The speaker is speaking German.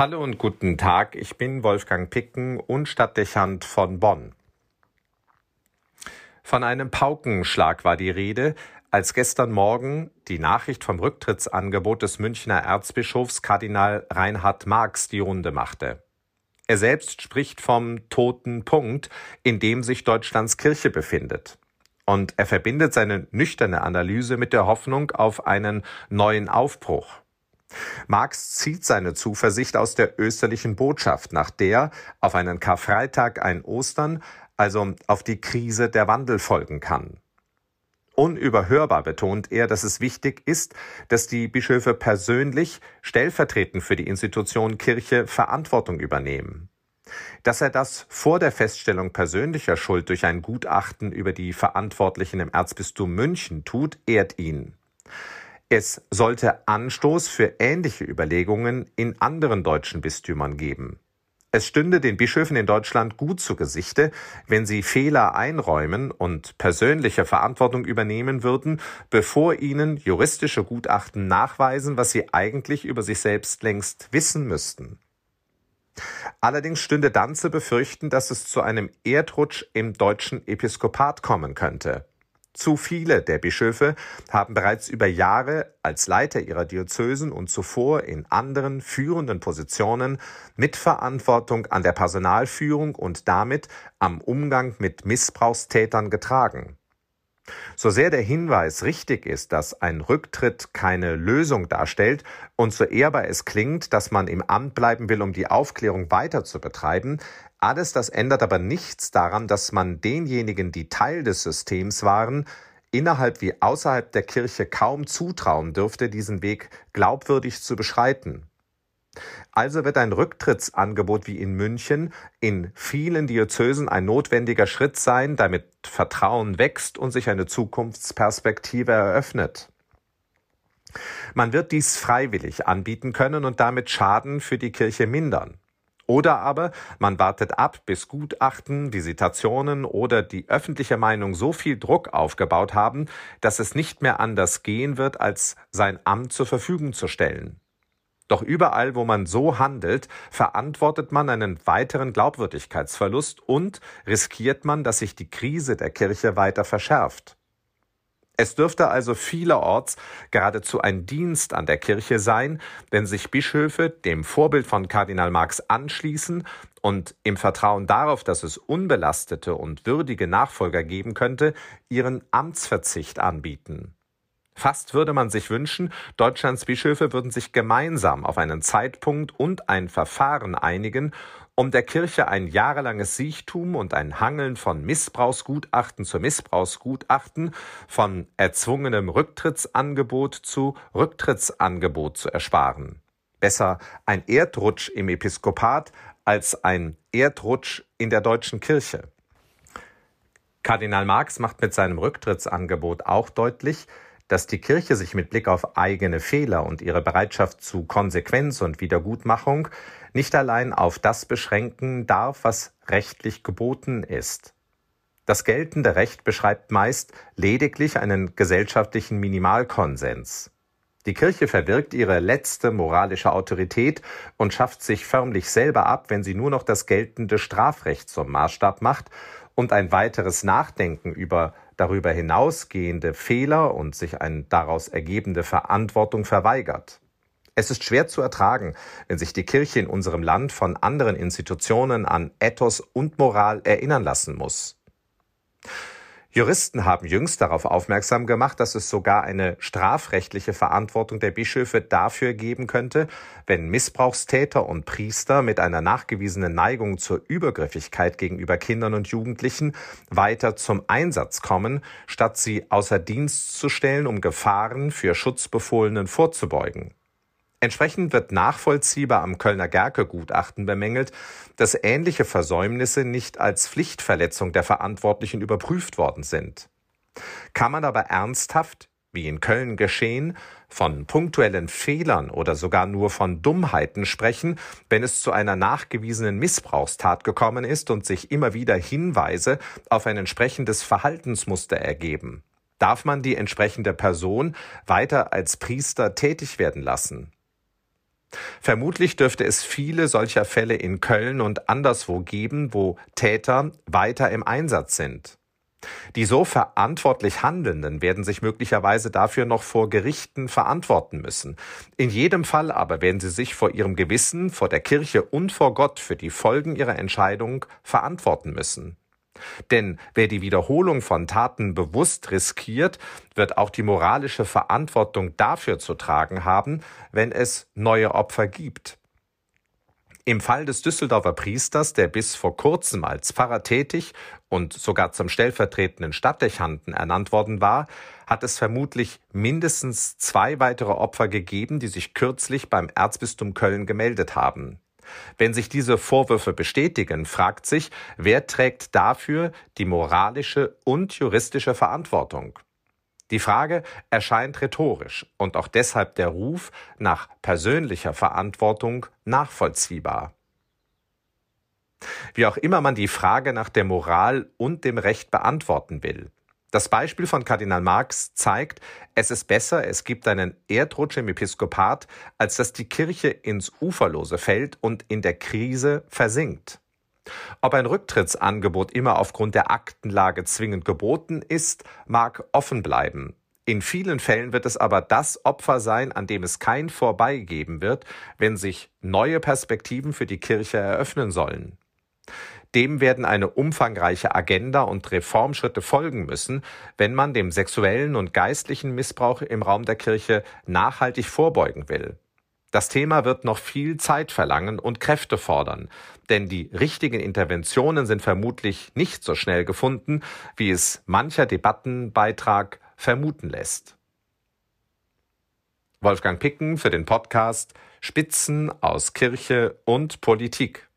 Hallo und guten Tag, ich bin Wolfgang Picken und Stadtdechant von Bonn. Von einem Paukenschlag war die Rede, als gestern Morgen die Nachricht vom Rücktrittsangebot des Münchner Erzbischofs Kardinal Reinhard Marx die Runde machte. Er selbst spricht vom toten Punkt, in dem sich Deutschlands Kirche befindet. Und er verbindet seine nüchterne Analyse mit der Hoffnung auf einen neuen Aufbruch. Marx zieht seine Zuversicht aus der österlichen Botschaft, nach der auf einen Karfreitag ein Ostern, also auf die Krise der Wandel folgen kann. Unüberhörbar betont er, dass es wichtig ist, dass die Bischöfe persönlich stellvertretend für die Institution Kirche Verantwortung übernehmen. Dass er das vor der Feststellung persönlicher Schuld durch ein Gutachten über die Verantwortlichen im Erzbistum München tut, ehrt ihn. Es sollte Anstoß für ähnliche Überlegungen in anderen deutschen Bistümern geben. Es stünde den Bischöfen in Deutschland gut zu Gesichte, wenn sie Fehler einräumen und persönliche Verantwortung übernehmen würden, bevor ihnen juristische Gutachten nachweisen, was sie eigentlich über sich selbst längst wissen müssten. Allerdings stünde dann zu befürchten, dass es zu einem Erdrutsch im deutschen Episkopat kommen könnte. Zu viele der Bischöfe haben bereits über Jahre als Leiter ihrer Diözesen und zuvor in anderen führenden Positionen Mitverantwortung an der Personalführung und damit am Umgang mit Missbrauchstätern getragen. So sehr der Hinweis richtig ist, dass ein Rücktritt keine Lösung darstellt und so ehrbar es klingt, dass man im Amt bleiben will, um die Aufklärung weiter zu betreiben, alles das ändert aber nichts daran, dass man denjenigen, die Teil des Systems waren, innerhalb wie außerhalb der Kirche kaum zutrauen dürfte, diesen Weg glaubwürdig zu beschreiten. Also wird ein Rücktrittsangebot wie in München in vielen Diözesen ein notwendiger Schritt sein, damit Vertrauen wächst und sich eine Zukunftsperspektive eröffnet. Man wird dies freiwillig anbieten können und damit Schaden für die Kirche mindern. Oder aber man wartet ab, bis Gutachten, Visitationen oder die öffentliche Meinung so viel Druck aufgebaut haben, dass es nicht mehr anders gehen wird, als sein Amt zur Verfügung zu stellen. Doch überall, wo man so handelt, verantwortet man einen weiteren Glaubwürdigkeitsverlust und riskiert man, dass sich die Krise der Kirche weiter verschärft. Es dürfte also vielerorts geradezu ein Dienst an der Kirche sein, wenn sich Bischöfe dem Vorbild von Kardinal Marx anschließen und im Vertrauen darauf, dass es unbelastete und würdige Nachfolger geben könnte, ihren Amtsverzicht anbieten. Fast würde man sich wünschen, Deutschlands Bischöfe würden sich gemeinsam auf einen Zeitpunkt und ein Verfahren einigen, um der Kirche ein jahrelanges Siechtum und ein Hangeln von Missbrauchsgutachten zu Missbrauchsgutachten, von erzwungenem Rücktrittsangebot zu Rücktrittsangebot zu ersparen. Besser ein Erdrutsch im Episkopat als ein Erdrutsch in der deutschen Kirche. Kardinal Marx macht mit seinem Rücktrittsangebot auch deutlich, dass die Kirche sich mit Blick auf eigene Fehler und ihre Bereitschaft zu Konsequenz und Wiedergutmachung nicht allein auf das beschränken darf, was rechtlich geboten ist. Das geltende Recht beschreibt meist lediglich einen gesellschaftlichen Minimalkonsens. Die Kirche verwirkt ihre letzte moralische Autorität und schafft sich förmlich selber ab, wenn sie nur noch das geltende Strafrecht zum Maßstab macht und ein weiteres Nachdenken über darüber hinausgehende Fehler und sich eine daraus ergebende Verantwortung verweigert. Es ist schwer zu ertragen, wenn sich die Kirche in unserem Land von anderen Institutionen an Ethos und Moral erinnern lassen muss. Juristen haben jüngst darauf aufmerksam gemacht, dass es sogar eine strafrechtliche Verantwortung der Bischöfe dafür geben könnte, wenn Missbrauchstäter und Priester mit einer nachgewiesenen Neigung zur Übergriffigkeit gegenüber Kindern und Jugendlichen weiter zum Einsatz kommen, statt sie außer Dienst zu stellen, um Gefahren für Schutzbefohlenen vorzubeugen. Entsprechend wird nachvollziehbar am Kölner Gerke-Gutachten bemängelt, dass ähnliche Versäumnisse nicht als Pflichtverletzung der Verantwortlichen überprüft worden sind. Kann man aber ernsthaft, wie in Köln geschehen, von punktuellen Fehlern oder sogar nur von Dummheiten sprechen, wenn es zu einer nachgewiesenen Missbrauchstat gekommen ist und sich immer wieder Hinweise auf ein entsprechendes Verhaltensmuster ergeben? Darf man die entsprechende Person weiter als Priester tätig werden lassen? Vermutlich dürfte es viele solcher Fälle in Köln und anderswo geben, wo Täter weiter im Einsatz sind. Die so verantwortlich Handelnden werden sich möglicherweise dafür noch vor Gerichten verantworten müssen. In jedem Fall aber werden sie sich vor ihrem Gewissen, vor der Kirche und vor Gott für die Folgen ihrer Entscheidung verantworten müssen. Denn wer die Wiederholung von Taten bewusst riskiert, wird auch die moralische Verantwortung dafür zu tragen haben, wenn es neue Opfer gibt. Im Fall des Düsseldorfer Priesters, der bis vor kurzem als Pfarrer tätig und sogar zum stellvertretenden Stadtdechanten ernannt worden war, hat es vermutlich mindestens zwei weitere Opfer gegeben, die sich kürzlich beim Erzbistum Köln gemeldet haben. Wenn sich diese Vorwürfe bestätigen, fragt sich, wer trägt dafür die moralische und juristische Verantwortung? Die Frage erscheint rhetorisch und auch deshalb der Ruf nach persönlicher Verantwortung nachvollziehbar. Wie auch immer man die Frage nach der Moral und dem Recht beantworten will. Das Beispiel von Kardinal Marx zeigt, es ist besser, es gibt einen Erdrutsch im Episkopat, als dass die Kirche ins Uferlose fällt und in der Krise versinkt. Ob ein Rücktrittsangebot immer aufgrund der Aktenlage zwingend geboten ist, mag offen bleiben. In vielen Fällen wird es aber das Opfer sein, an dem es kein Vorbei geben wird, wenn sich neue Perspektiven für die Kirche eröffnen sollen. Dem werden eine umfangreiche Agenda und Reformschritte folgen müssen, wenn man dem sexuellen und geistlichen Missbrauch im Raum der Kirche nachhaltig vorbeugen will. Das Thema wird noch viel Zeit verlangen und Kräfte fordern, denn die richtigen Interventionen sind vermutlich nicht so schnell gefunden, wie es mancher Debattenbeitrag vermuten lässt. Wolfgang Picken für den Podcast Spitzen aus Kirche und Politik.